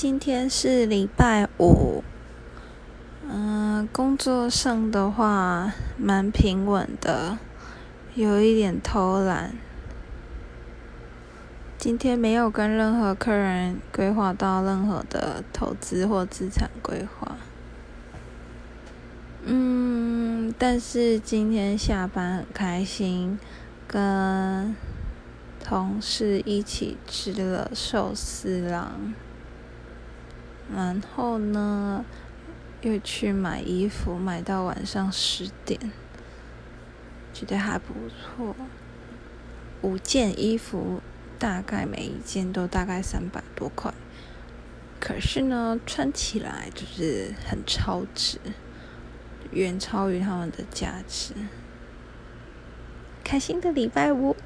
今天是礼拜五，嗯，工作上的话蛮平稳的，有一点偷懒。今天没有跟任何客人规划到任何的投资或资产规划。嗯，但是今天下班很开心，跟同事一起吃了寿司郎。然后呢，又去买衣服，买到晚上十点，觉得还不错。五件衣服，大概每一件都大概三百多块，可是呢，穿起来就是很超值，远超于他们的价值。开心的礼拜五。